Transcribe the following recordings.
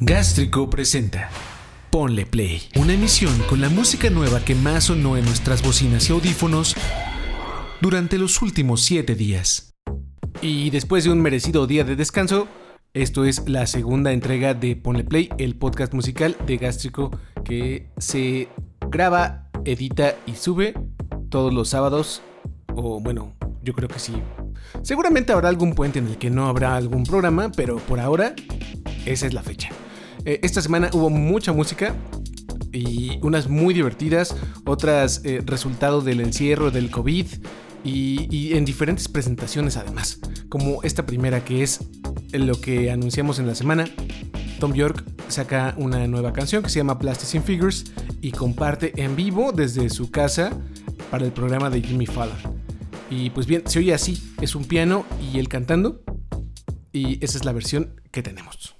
Gástrico presenta Ponle Play, una emisión con la música nueva que más sonó en nuestras bocinas y audífonos durante los últimos 7 días. Y después de un merecido día de descanso, esto es la segunda entrega de Ponle Play, el podcast musical de Gástrico que se graba, edita y sube todos los sábados, o bueno, yo creo que sí. Seguramente habrá algún puente en el que no habrá algún programa, pero por ahora esa es la fecha. Eh, esta semana hubo mucha música y unas muy divertidas, otras eh, resultado del encierro del COVID y, en diferentes presentaciones además, como esta primera que es lo que anunciamos en la semana. Tom York saca una nueva canción que se llama Plasticine Figures y comparte en vivo desde su casa para el programa de Jimmy Fallon. Y pues bien, se oye así, es un piano y él cantando y esa es la versión que tenemos.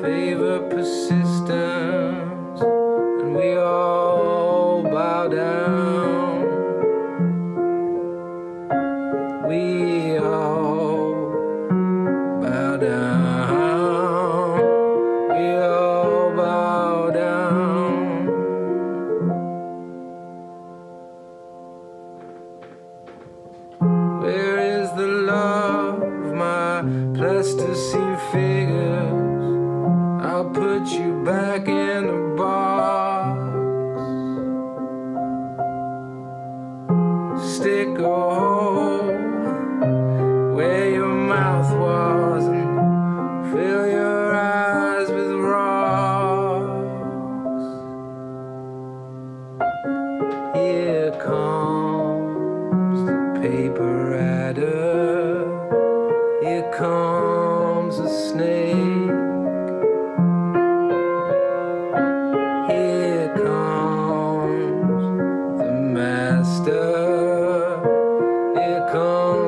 favor persistent.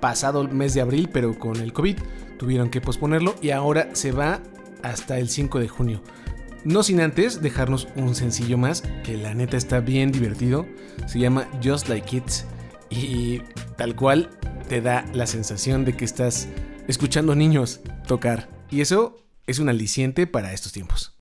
pasado mes de abril, pero con el COVID tuvieron que posponerlo y ahora se va hasta el 5 de junio. No sin antes dejarnos un sencillo más que la neta está bien divertido. Se llama Just Like It y tal cual te da la sensación de que estás escuchando niños tocar. Y eso es un aliciente para estos tiempos.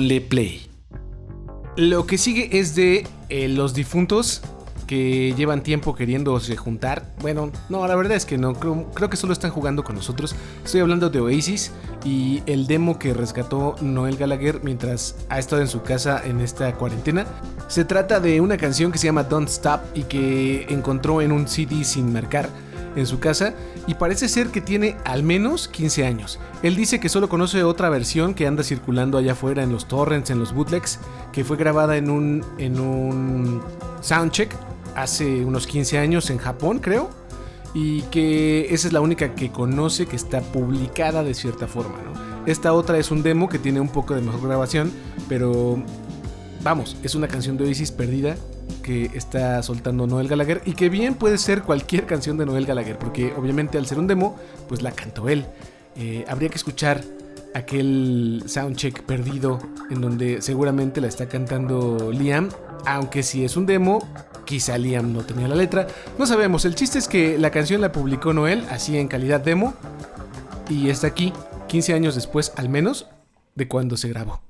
Ponle play. Lo que sigue es de eh, Los Difuntos, que llevan tiempo queriéndose juntar. Bueno, no, la verdad es que no, creo, creo, que solo están jugando con nosotros. Estoy hablando de Oasis y el demo que rescató Noel Gallagher mientras ha estado en su casa en esta cuarentena. Se trata de una canción que se llama Don't Stop y que encontró en un CD sin marcar en su casa y parece ser que tiene al menos 15 años. Él dice que solo conoce otra versión que anda circulando allá afuera en los torrents, en los bootlegs, que fue grabada en un, en un soundcheck hace unos 15 años en Japón, creo. Y que esa es la única que conoce que está publicada de cierta forma, Esta otra es un demo que tiene un poco de mejor grabación, pero vamos, es una canción de Oasis perdida que está soltando Noel Gallagher y que bien puede ser cualquier canción de Noel Gallagher, porque obviamente al ser un demo, pues la cantó él. Eh, habría que escuchar aquel soundcheck perdido en donde seguramente la está cantando Liam, aunque si es un demo, quizá Liam no tenía la letra, no sabemos, el chiste es que la canción la publicó Noel, así en calidad demo, y está aquí, 15 años después al menos, de cuando se grabó.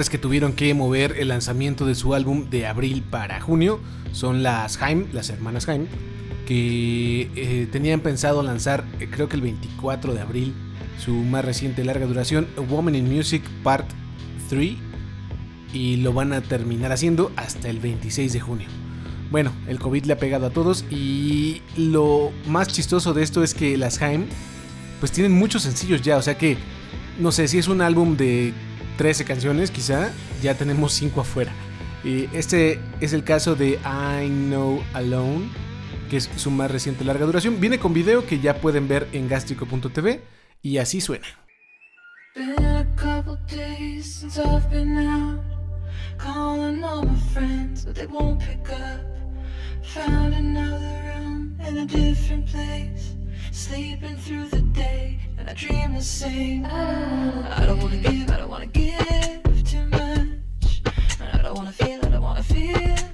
Otras que tuvieron que mover el lanzamiento de su álbum de abril para junio son las Haim, las hermanas Haim, que eh, tenían pensado lanzar eh, creo que el 24 de abril su más reciente larga duración, Woman in Music Part 3, y lo van a terminar haciendo hasta el 26 de junio. Bueno, el COVID le ha pegado a todos y lo más chistoso de esto es que las Haim pues tienen muchos sencillos ya, o sea que no sé si es un álbum de 13 canciones quizá, ya tenemos 5 afuera. Y este es el caso de I Know Alone, que es su más reciente larga duración. Viene con video que ya pueden ver en gastrico.tv y así suena. Sleeping through the day, and I dream the same. I don't wanna give, I don't wanna give too much. I don't wanna feel, I don't wanna feel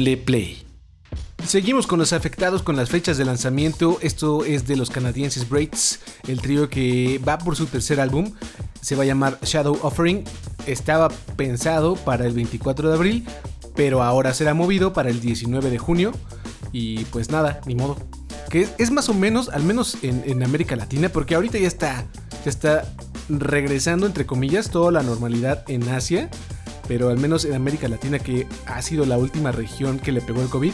Ponle play. Seguimos con los afectados con las fechas de lanzamiento. Esto es de los canadienses Braids, el trío que va por su tercer álbum. Se va a llamar Shadow Offering. Estaba pensado para el 24 de abril, pero ahora será movido para el 19 de junio. Y pues nada, ni modo. Que es, más o menos, al menos en, en América Latina, porque ahorita ya está, ya está regresando, entre comillas, toda la normalidad en Asia pero al menos en América Latina, que ha sido la última región que le pegó el COVID,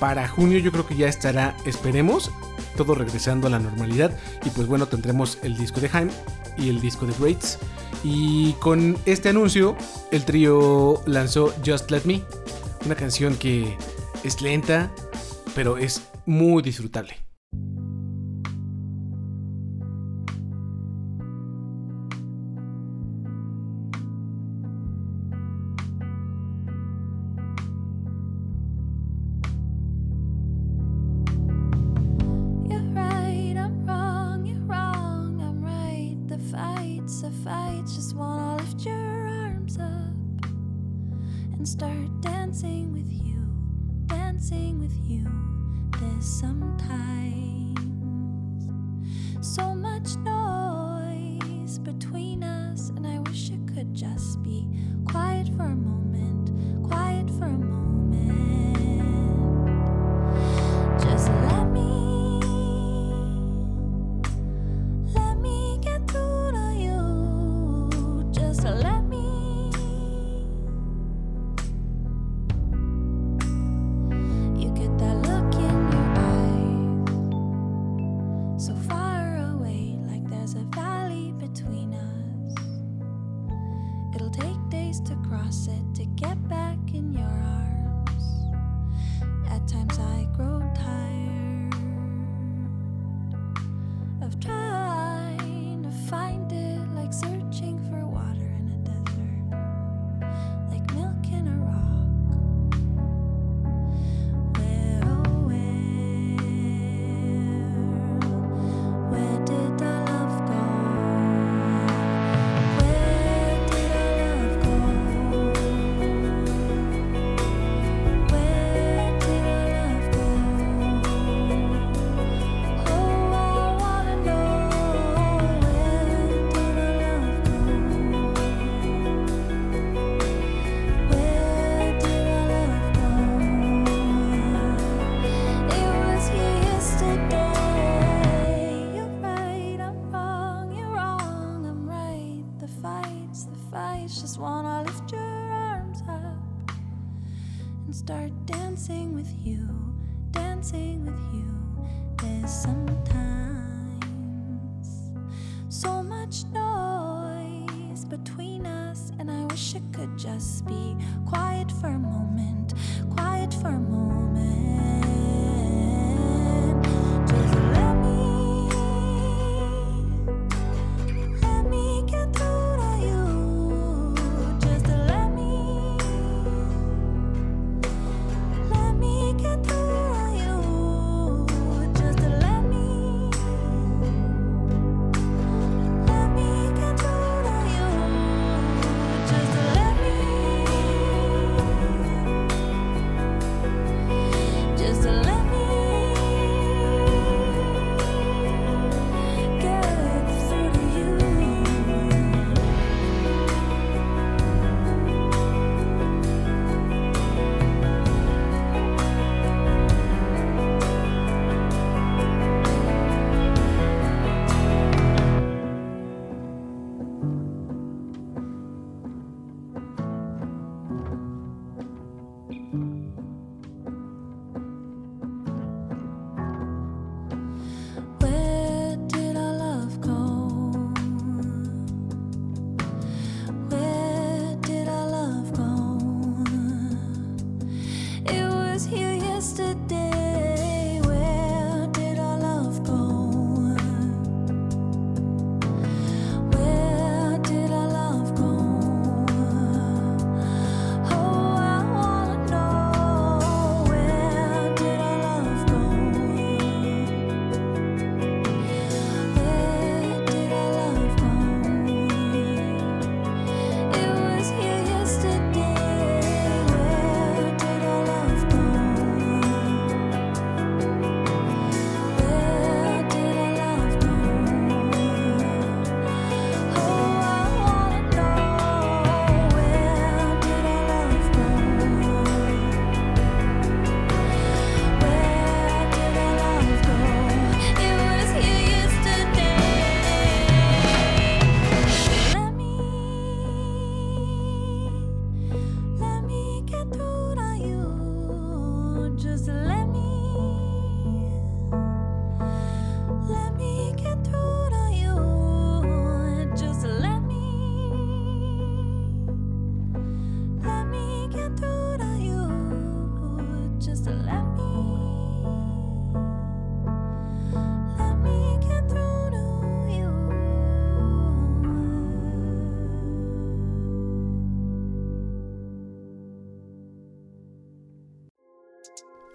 para junio yo creo que ya estará, esperemos, todo regresando a la normalidad. Y pues bueno, tendremos el disco de Haim y el disco de Greats. Y con este anuncio, el trío lanzó Just Let Me, una canción que es lenta, pero es muy disfrutable.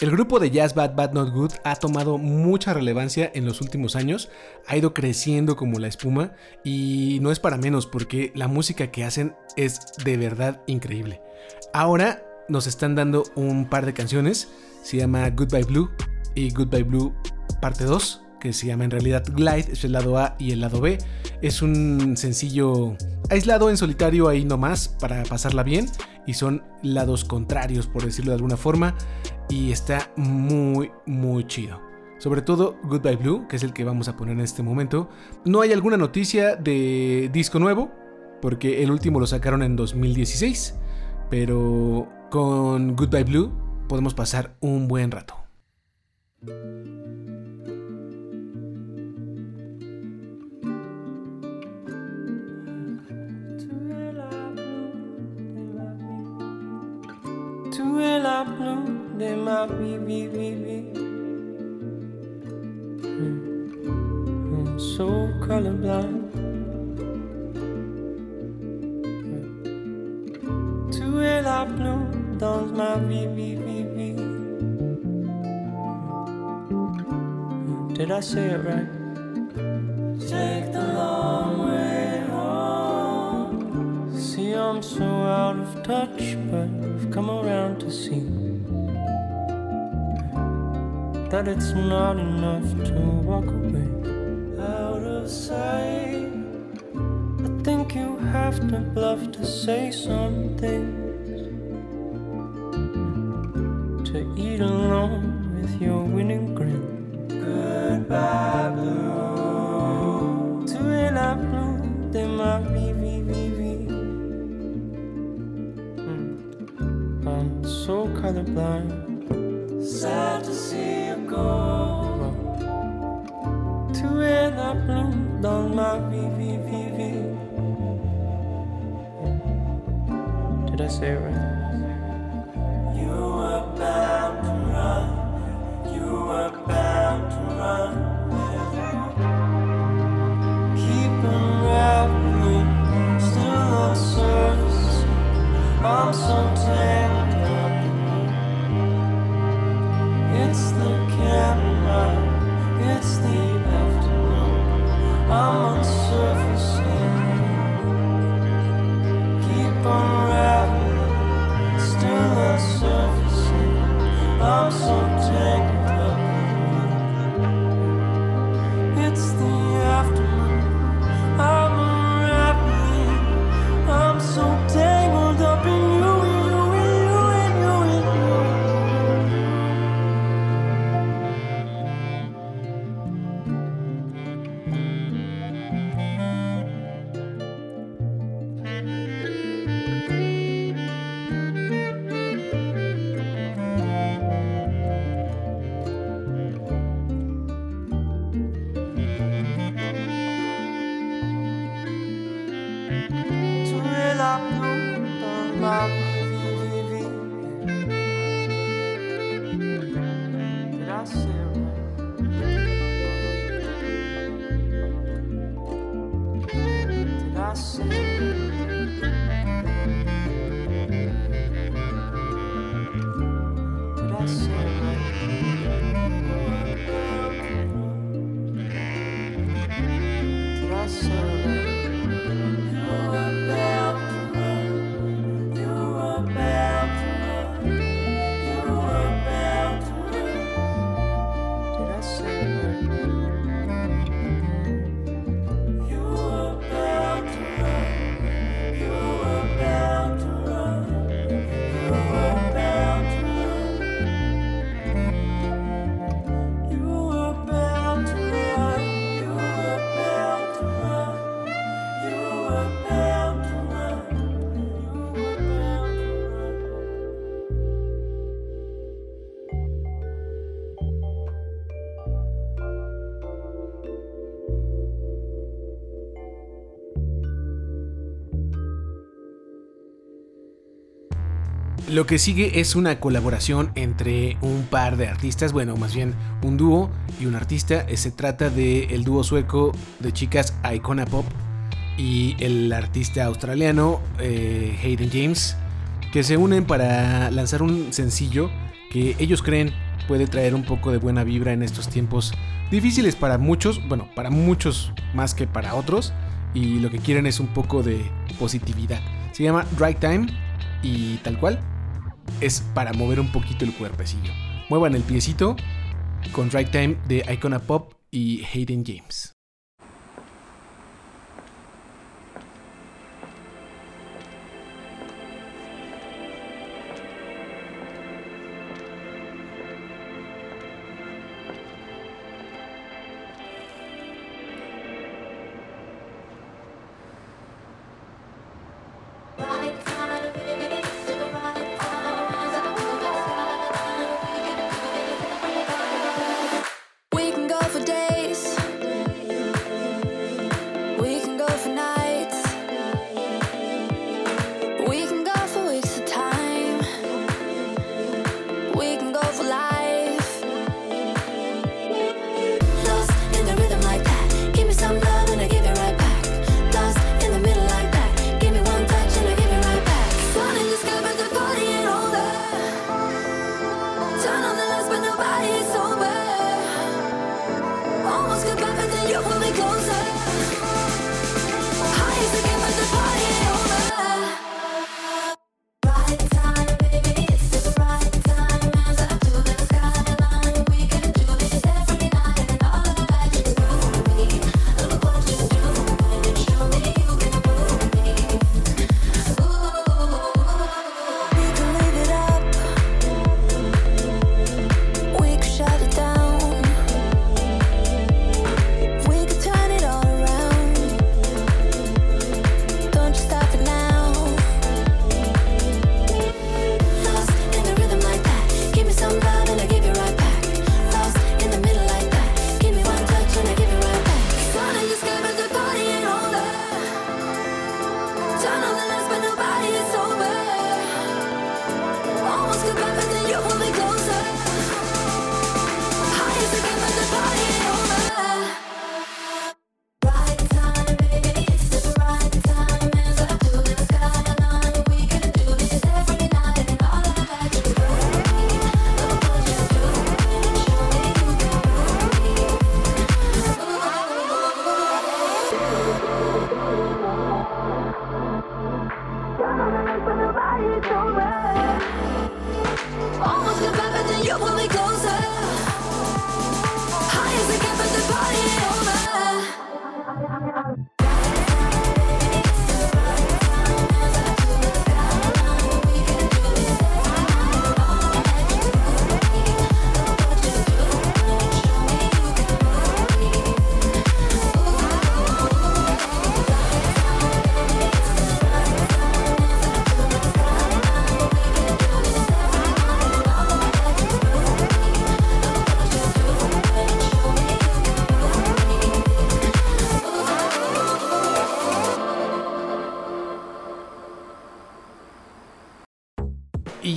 El grupo de jazz Bad Bad Not Good ha tomado mucha relevancia en los últimos años, ha ido creciendo como la espuma y no es para menos porque la música que hacen es de verdad increíble. Ahora nos están dando un par de canciones, se llama Goodbye Blue y Goodbye Blue parte 2, que se llama en realidad Glide, es el lado A y el lado B. Es un sencillo aislado en solitario ahí nomás para pasarla bien y son lados contrarios por decirlo de alguna forma y está muy muy chido. Sobre todo Goodbye Blue, que es el que vamos a poner en este momento. No hay alguna noticia de disco nuevo, porque el último lo sacaron en 2016, pero con Goodbye Blue podemos pasar un buen rato. Blue, they might be, be, be, be. I'm so colorblind. Two light blue, dawns my be, be, be, be. Hmm, did I say it right? Take the long way home. See, I'm so out of touch, but come around to see that it's not enough to walk away out of sight. I think you have to bluff to say something colorblind. Sad to see you go. To end up vie, vie, vie, vie. Did I say it right? myself. Lo que sigue es una colaboración entre un par de artistas, bueno, más bien un dúo y un artista. Se trata del dúo sueco de chicas Icona Pop y el artista australiano eh, Hayden James, que se unen para lanzar un sencillo que ellos creen puede traer un poco de buena vibra en estos tiempos difíciles para muchos, bueno, para muchos más que para otros, y lo que quieren es un poco de positividad. Se llama Right Time y tal cual es para mover un poquito el cuerpecillo. Muevan el piecito con Right Time de Icona Pop y Hayden James.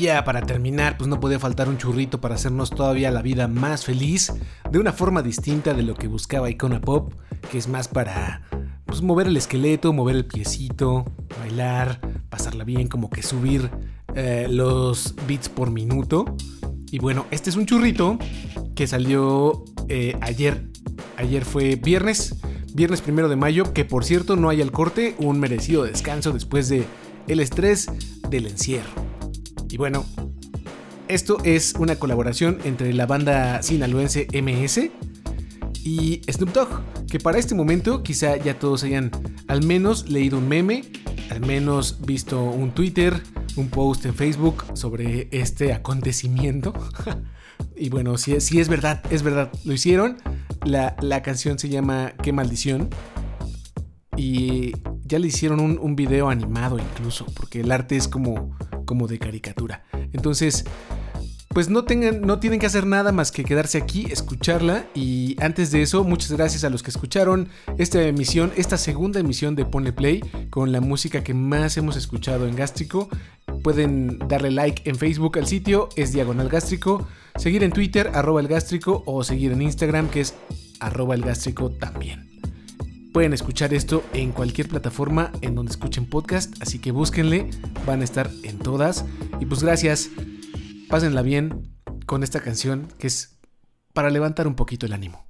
Ya para terminar, pues no podía faltar un churrito para hacernos todavía la vida más feliz, de una forma distinta de lo que buscaba Icona Pop, que es más para pues, mover el esqueleto, mover el piecito, bailar, pasarla bien, como que subir eh, los beats por minuto. Y bueno, este es un churrito que salió eh, ayer. Ayer fue viernes, viernes primero de mayo, que por cierto no hay al corte, un merecido descanso después de el estrés del encierro. Y bueno, esto es una colaboración entre la banda sinaloense MS y Snoop Dogg, que para este momento quizá ya todos hayan al menos leído un meme, al menos visto un Twitter, un post en Facebook sobre este acontecimiento. y bueno, si es, verdad, es verdad, lo hicieron. La, canción se llama Qué maldición. Y ya le hicieron un video animado incluso, porque el arte es como como de caricatura. Entonces, pues no, tengan, no tienen que hacer nada más que quedarse aquí, escucharla. Y antes de eso, muchas gracias a los que escucharon esta emisión, esta segunda emisión de Pone Play, con la música que más hemos escuchado en Gástrico. Pueden darle like en Facebook al sitio, es Diagonal Gástrico, seguir en Twitter, arroba el gástrico, o seguir en Instagram, que es arroba el gástrico también. Pueden escuchar esto en cualquier plataforma en donde escuchen podcast, así que búsquenle, van a estar en todas. Y pues gracias, pásenla bien, con esta canción que es para levantar un poquito el ánimo.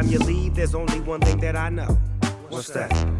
Time you leave, there's only one thing that I know. What's that?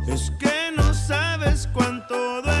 Es que no sabes cuánto duele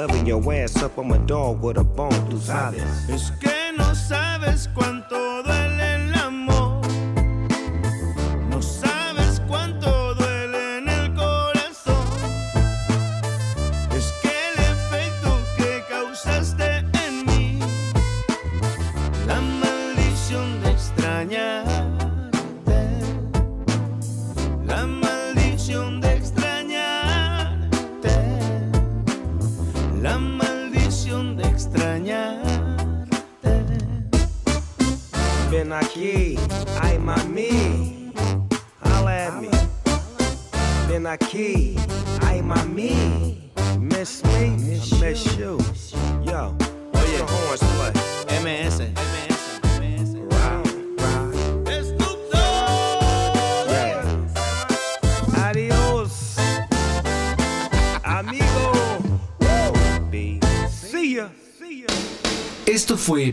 Your ass up, with a bone. Es que no sabes cuánto fazendo aqui? Ai, mami, aleme, vem aqui.